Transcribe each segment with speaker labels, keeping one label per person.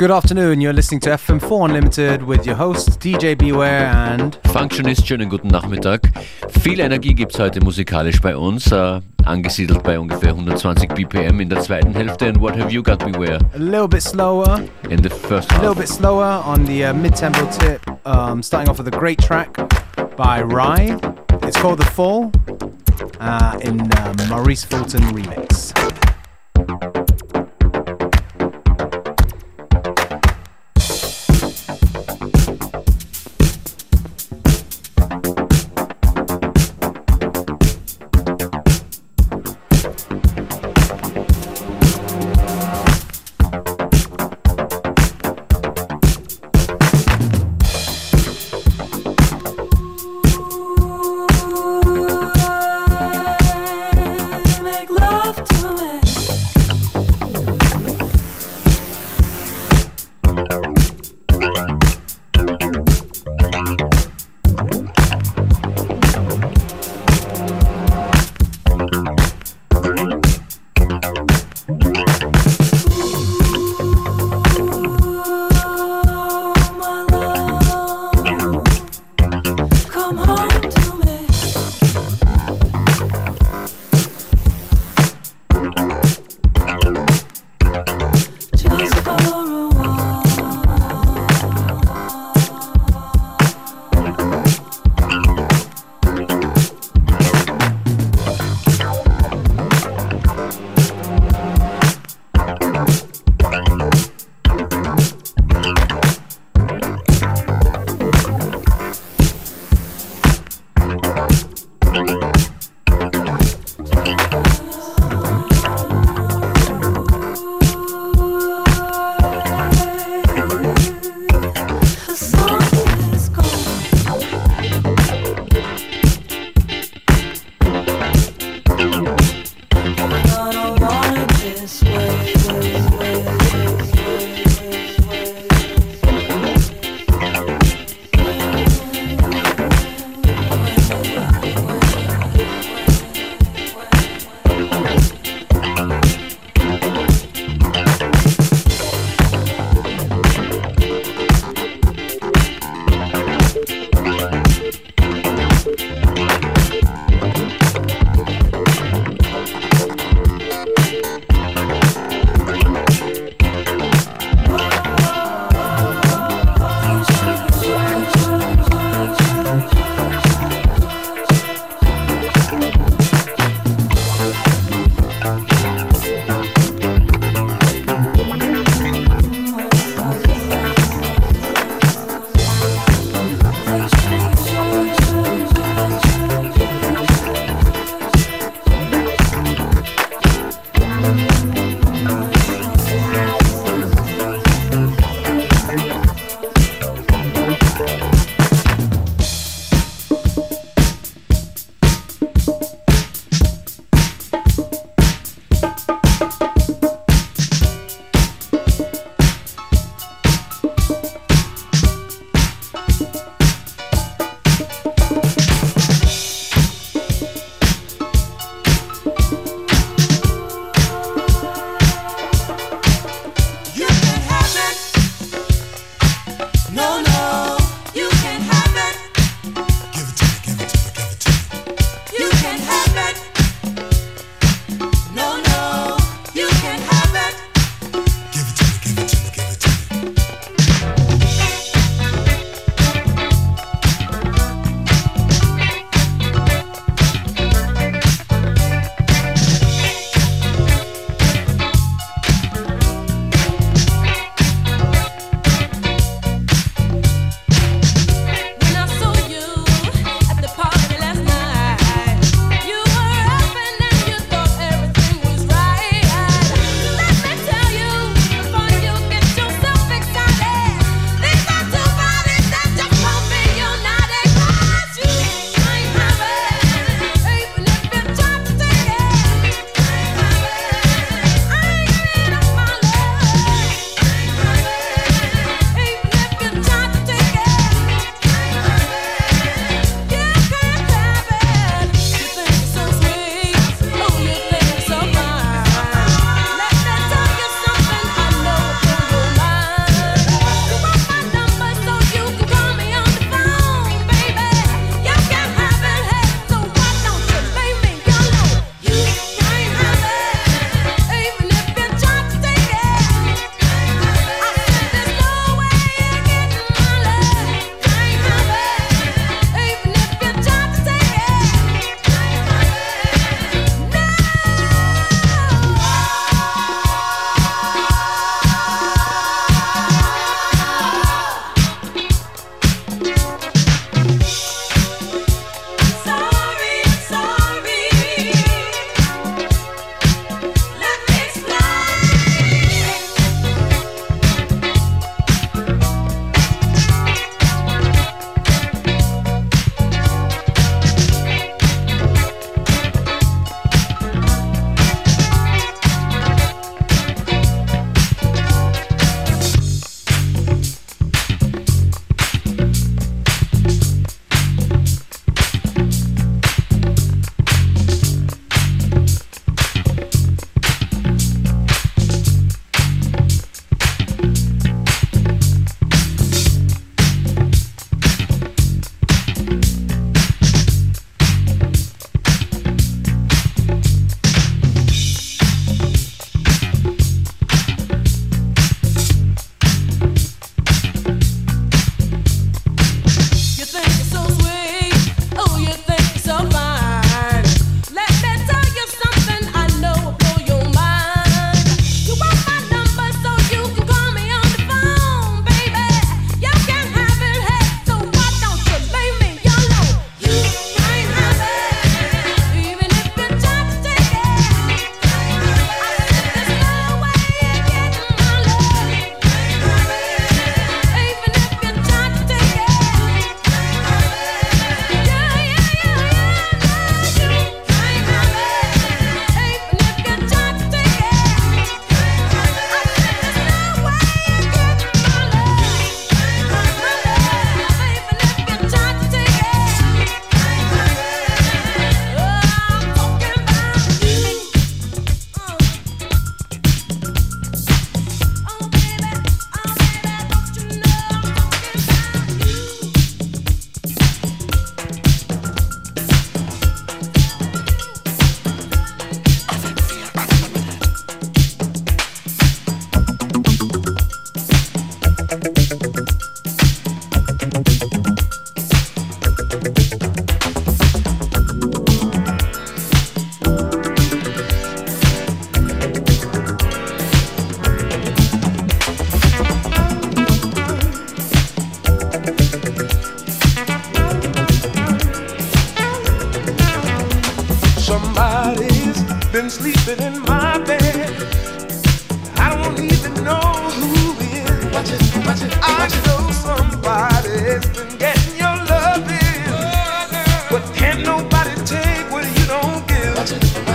Speaker 1: Good afternoon, you're listening to FM4 Unlimited with your hosts DJ Beware and
Speaker 2: Functionist, schönen guten Nachmittag. Viel Energie gibt es heute musikalisch bei uns, äh, angesiedelt bei ungefähr 120 BPM in der zweiten Hälfte. And what have you got, Beware?
Speaker 1: A little bit slower.
Speaker 2: In the first half.
Speaker 1: A little bit slower on the uh, mid-tempo tip, um, starting off with a great track by Rhye. It's called The Fall uh, in uh, Maurice Fulton remix.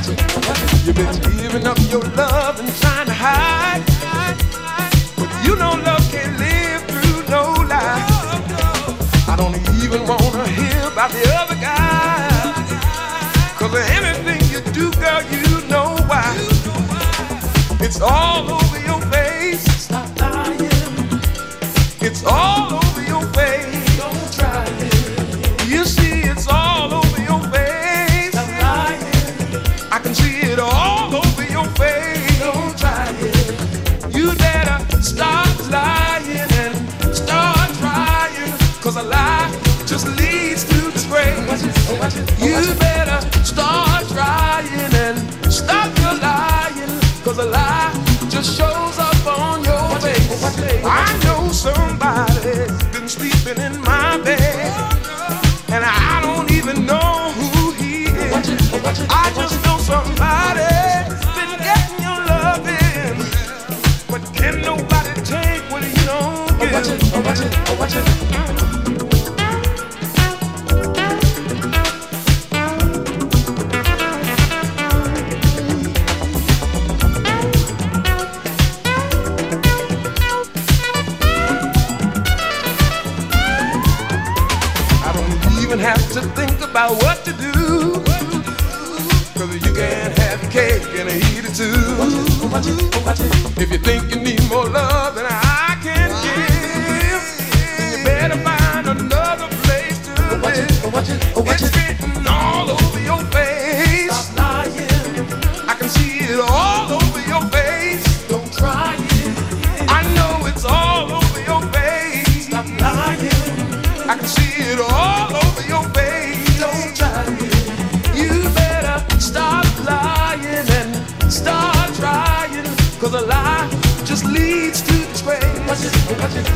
Speaker 3: You've been giving up your love and trying to hide. But you know love can't live through no. I don't even wanna hear about the other anything you do, girl, you know why. It's all over your face. It's all over.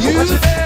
Speaker 3: you.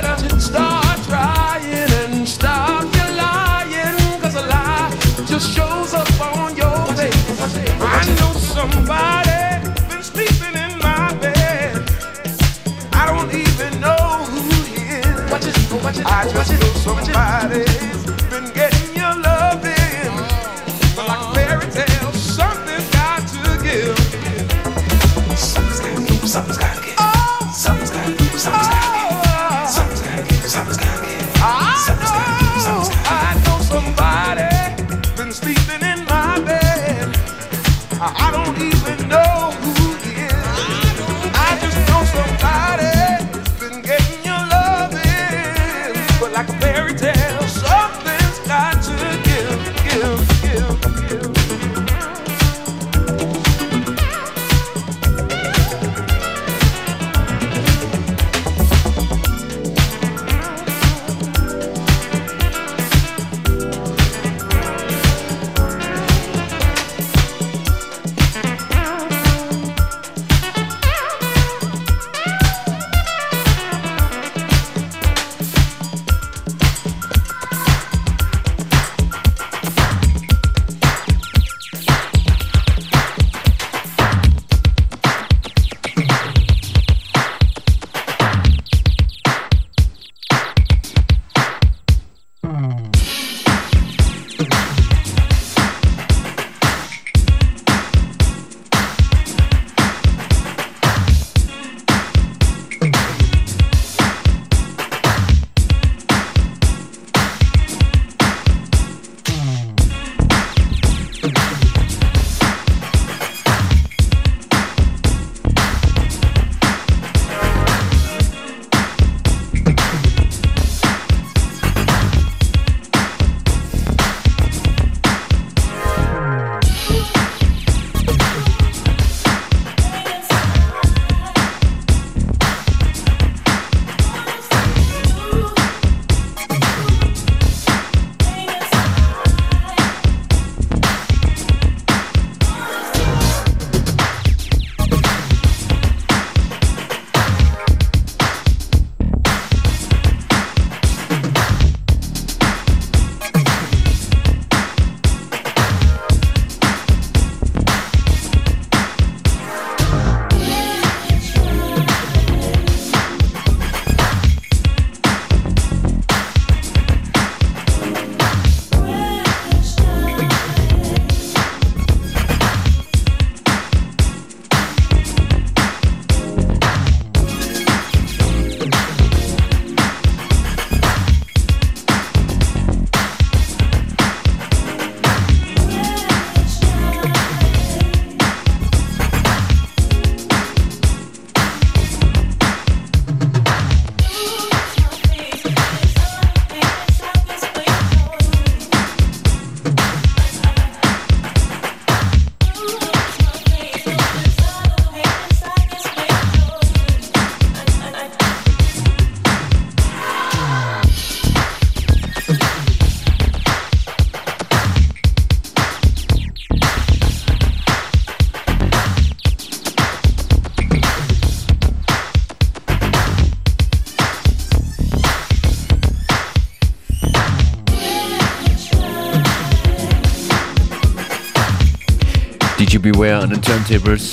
Speaker 2: Beware an den Turntables.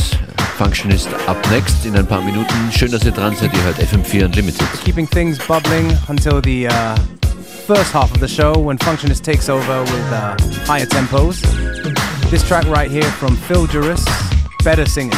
Speaker 2: Functionist up next in ein paar Minuten. Schön, dass ihr dran seid. Ihr hört FM4 Unlimited.
Speaker 1: Keeping things bubbling until the uh, first half of the show when Functionist takes over with uh, higher tempos. This track right here from Phil Juris, Better Sing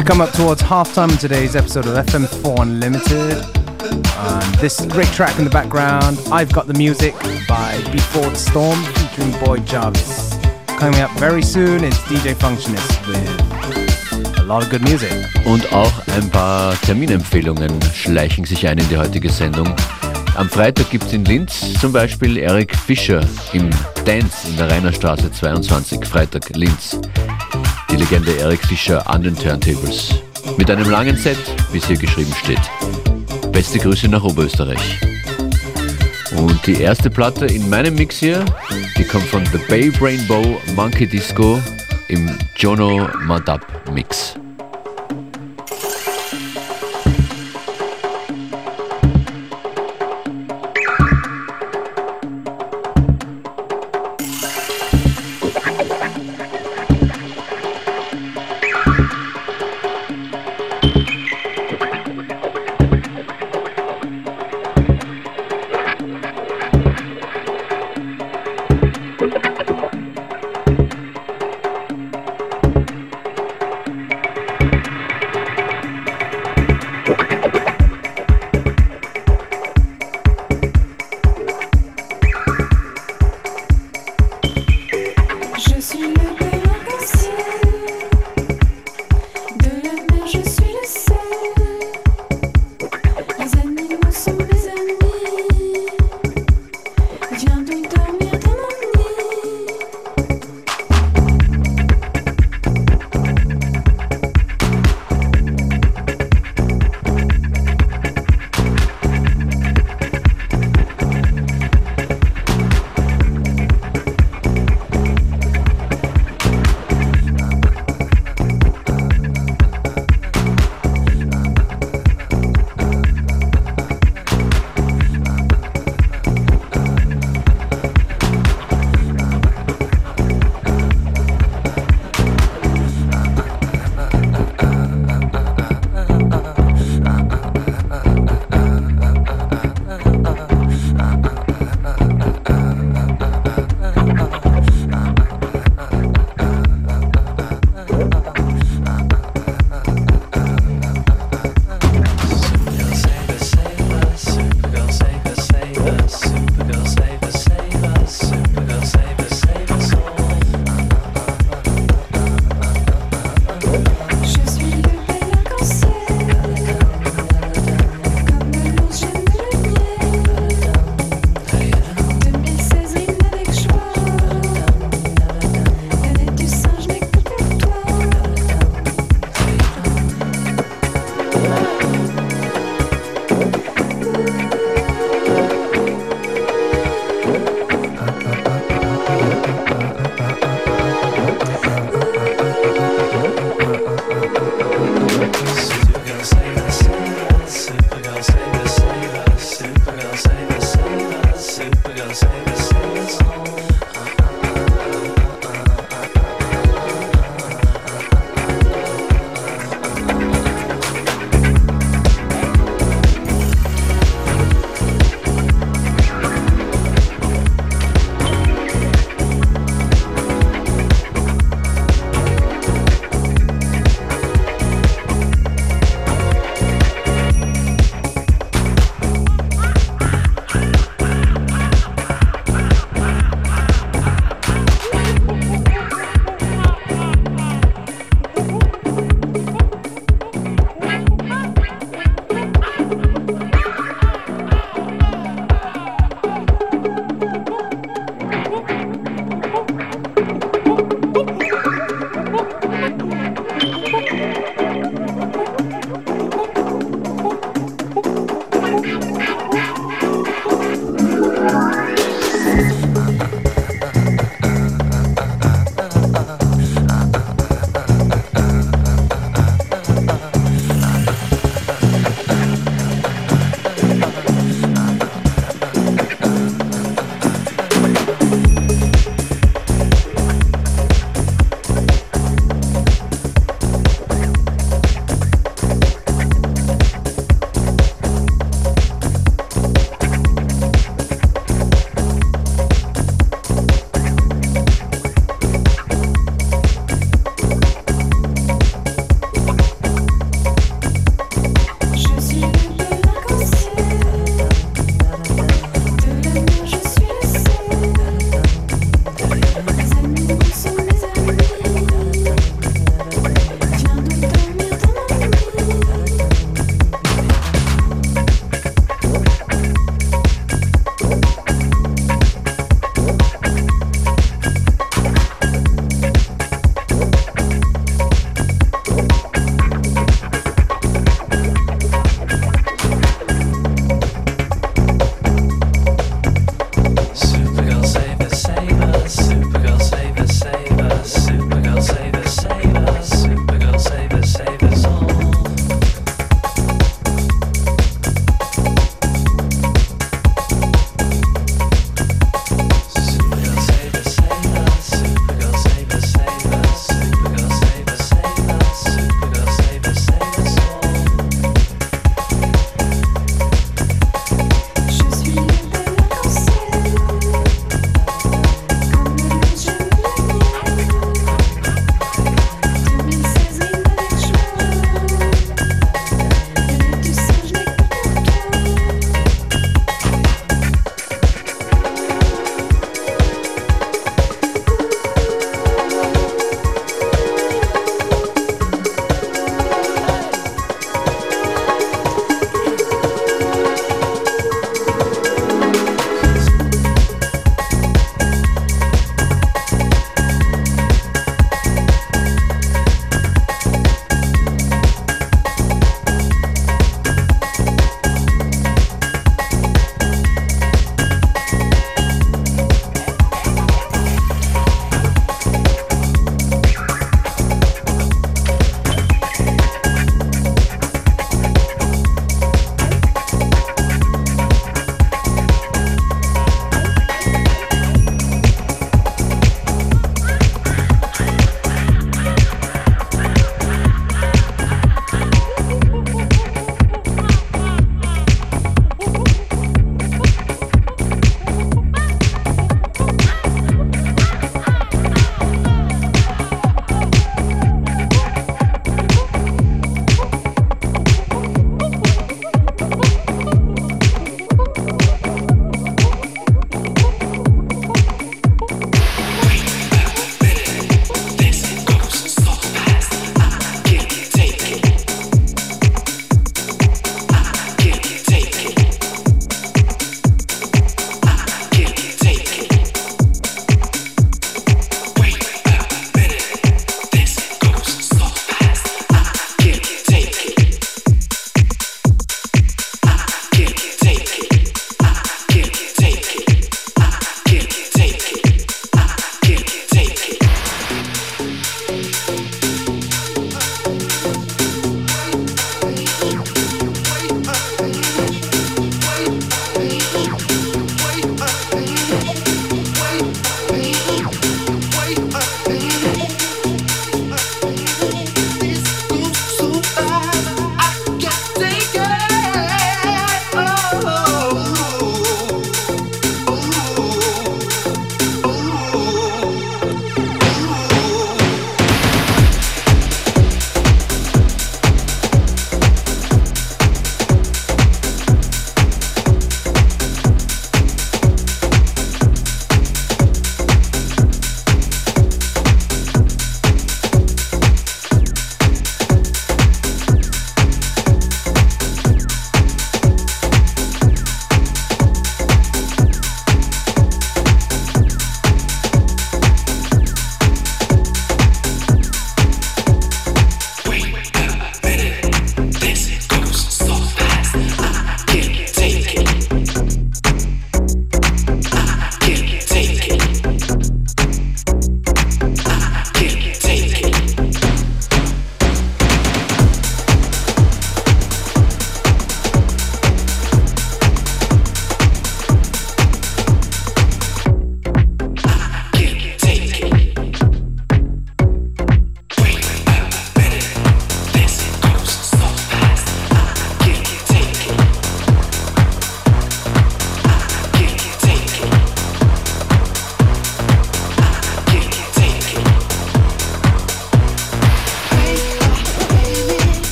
Speaker 1: Me. come up towards halftime in today's episode of FM4 Unlimited. Um, this great track in the background, I've Got the Music by Before Storm featuring Boy Jarvis. Coming up very soon is DJ Functionist with a lot of good music.
Speaker 2: Und auch ein paar Terminempfehlungen schleichen sich ein in die heutige Sendung. Am Freitag gibt es in Linz zum Beispiel Eric Fischer im Dance in der Rainerstraße 22, Freitag Linz Legende Eric Fischer an den Turntables. Mit einem langen Set, wie es hier geschrieben steht. Beste Grüße nach Oberösterreich. Und die erste Platte in meinem Mix hier, die kommt von The Bay Rainbow Monkey Disco im Jono Madab Mix.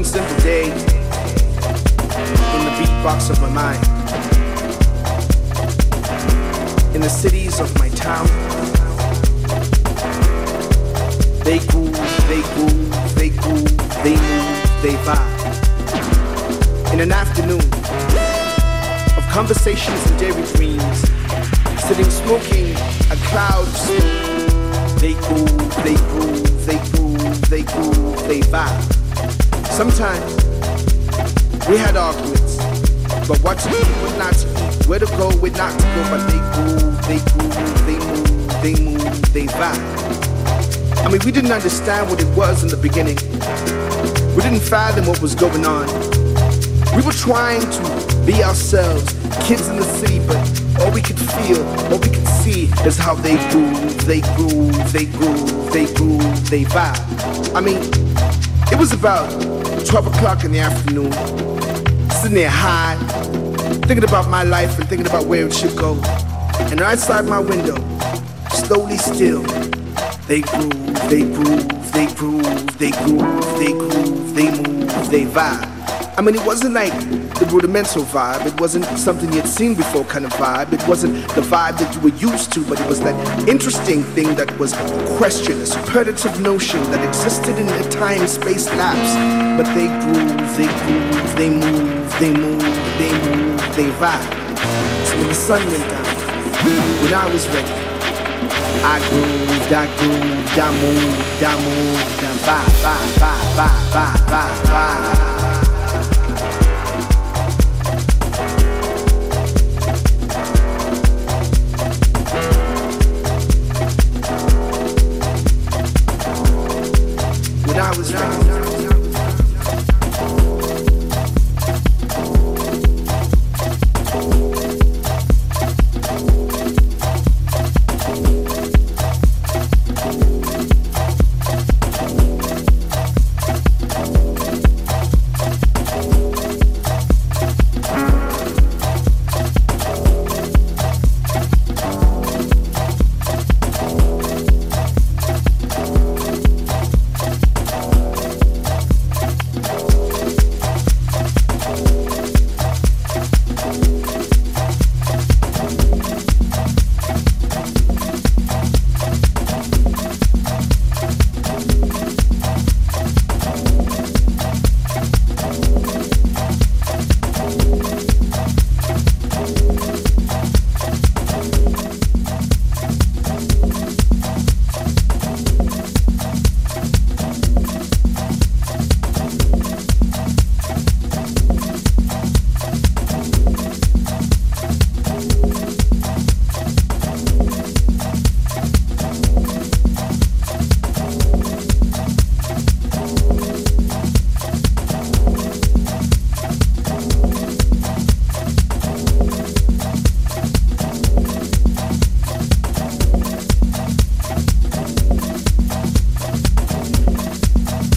Speaker 4: In the beatbox of my mind. In the cities of my town, they groove, they groove, they groove, they move, they vibe. In an afternoon of conversations and daydreams, sitting smoking a cloud smoke, they groove, they groove, they groove, they groove, they vibe. Sometimes we had arguments, but what to eat, what not to eat, where to go, where not to go, but they groove, they groove, they move, they move, they vibe. I mean, we didn't understand what it was in the beginning. We didn't fathom what was going on. We were trying to be ourselves, kids in the city, but all we could feel, all we could see is how they groove, they groove, they groove, they groove, they vibe. I mean, it was about 12 o'clock in the afternoon, sitting there high, thinking about my life and thinking about where it should go. And outside my window, slowly still, they groove, they groove, they groove, they groove, they groove, they move, they vibe. I mean, it wasn't like the rudimental vibe. It wasn't something you'd seen before kind of vibe. It wasn't the vibe that you were used to, but it was that interesting thing that was question, a superlative notion that existed in a time-space lapse. But they groove, they groove, they move, they move, they move, they vibe. So when the sun went down, when I was ready, I grooved, I grooved, I moved, I moved, I vibe, vibe, vibe, vibe, vibe, vibe, I was young.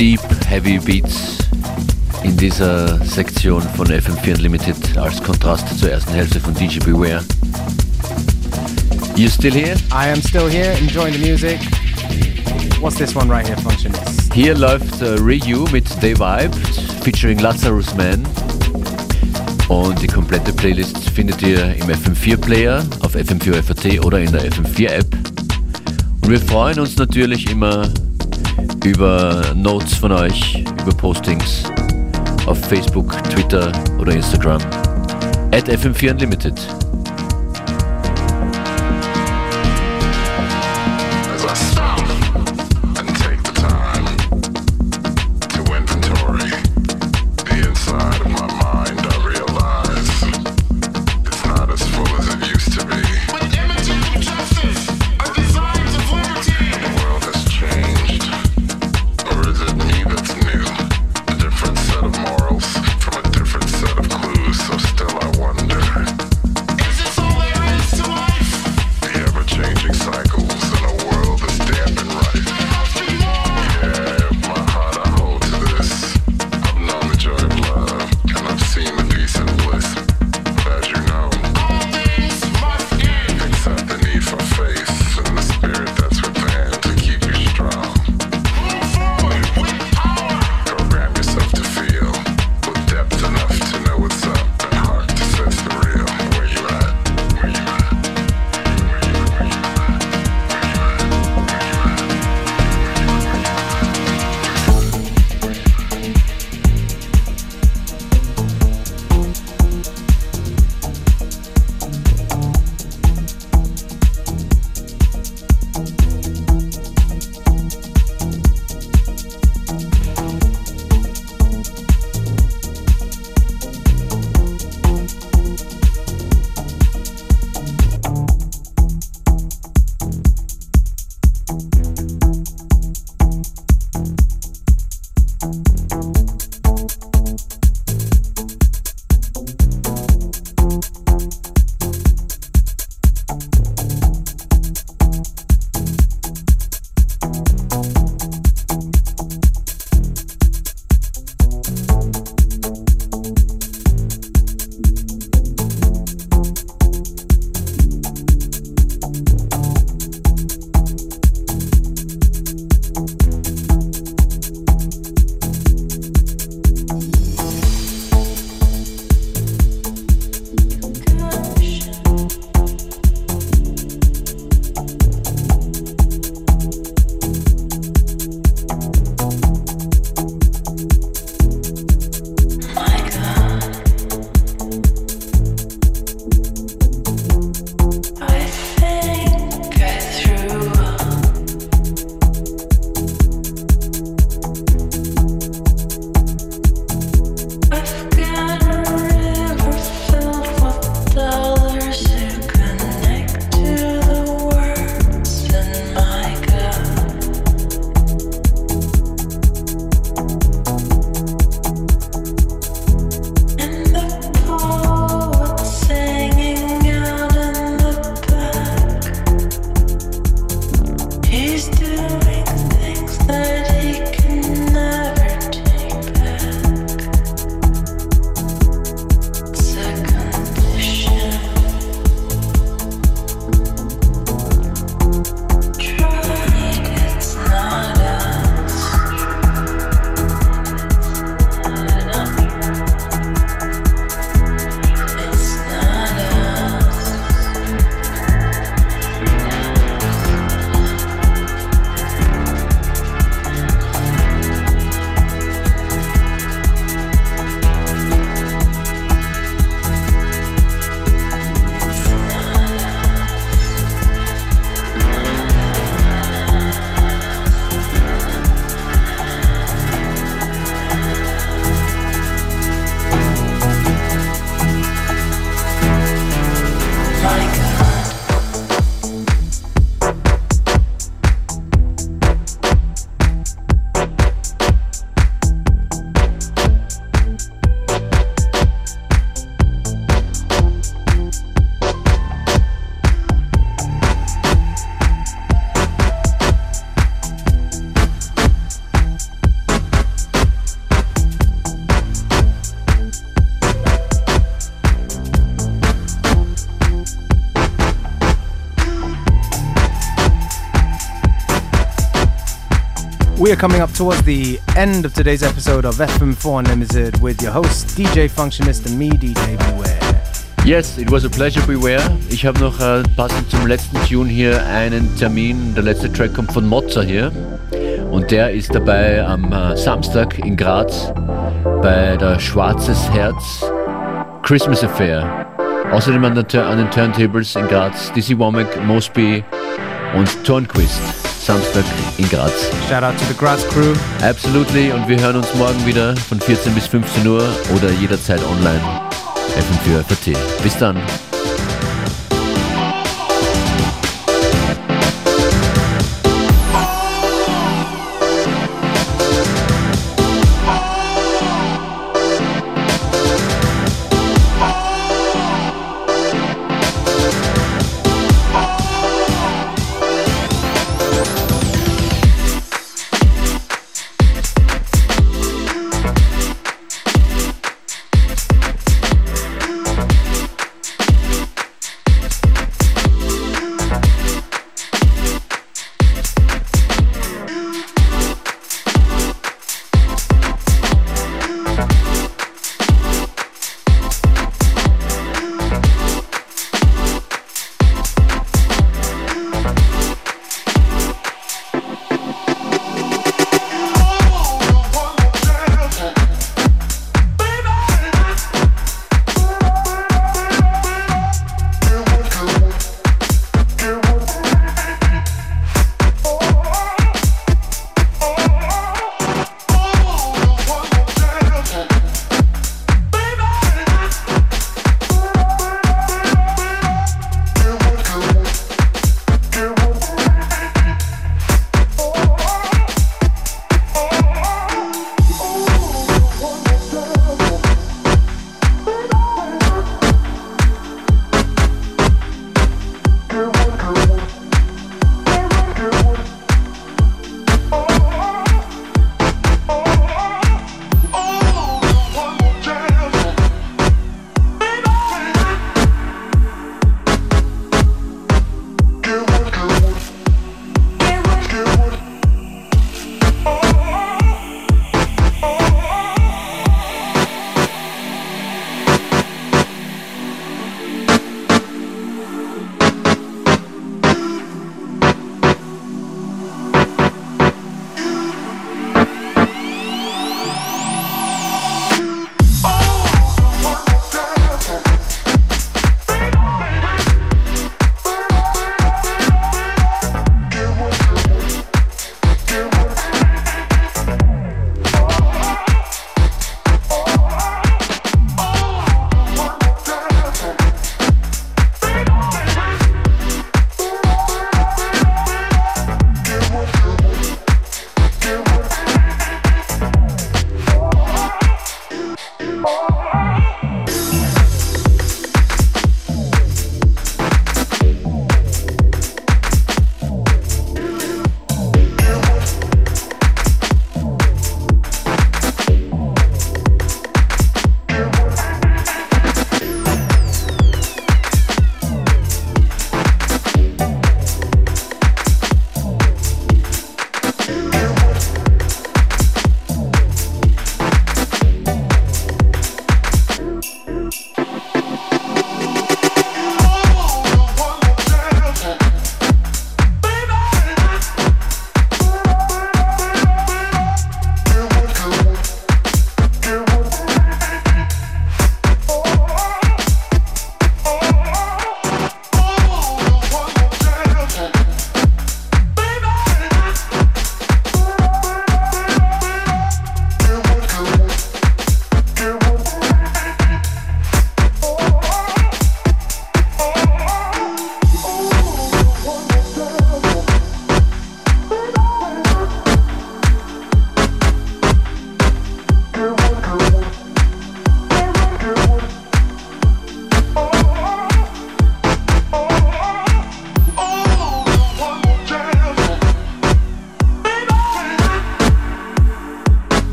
Speaker 2: Deep Heavy Beats in dieser Sektion von FM4 Unlimited als Kontrast zur ersten Hälfte von DJ Beware. You still here?
Speaker 1: I am still here enjoying the music. What's this one right here, Functionist?
Speaker 2: Hier läuft äh, Ryu mit They Vibe featuring Lazarus Man. Und die komplette Playlist findet ihr im FM4 Player auf FM4 FAT oder in der FM4 App. Und wir freuen uns natürlich immer über Notes von euch, über Postings auf Facebook, Twitter oder Instagram. At FM4 Unlimited.
Speaker 1: We are coming up towards the end of today's episode of FM4 Unlimited with your host DJ Functionist and me, DJ Beware.
Speaker 2: Yes, it was a pleasure, Beware. Ich habe noch äh, passend zum letzten Tune hier einen Termin. Der letzte Track kommt von Mozza hier. Und der ist dabei am äh, Samstag in Graz bei der Schwarzes Herz Christmas Affair. Außerdem an, an den Turntables in Graz Dizzy Womack, Mosby und Tornquist. Samstag in Graz.
Speaker 1: Shout out to the Graz crew.
Speaker 2: Absolutely. Und wir hören uns morgen wieder von 14 bis 15 Uhr oder jederzeit online. FM4 FAT. Bis dann.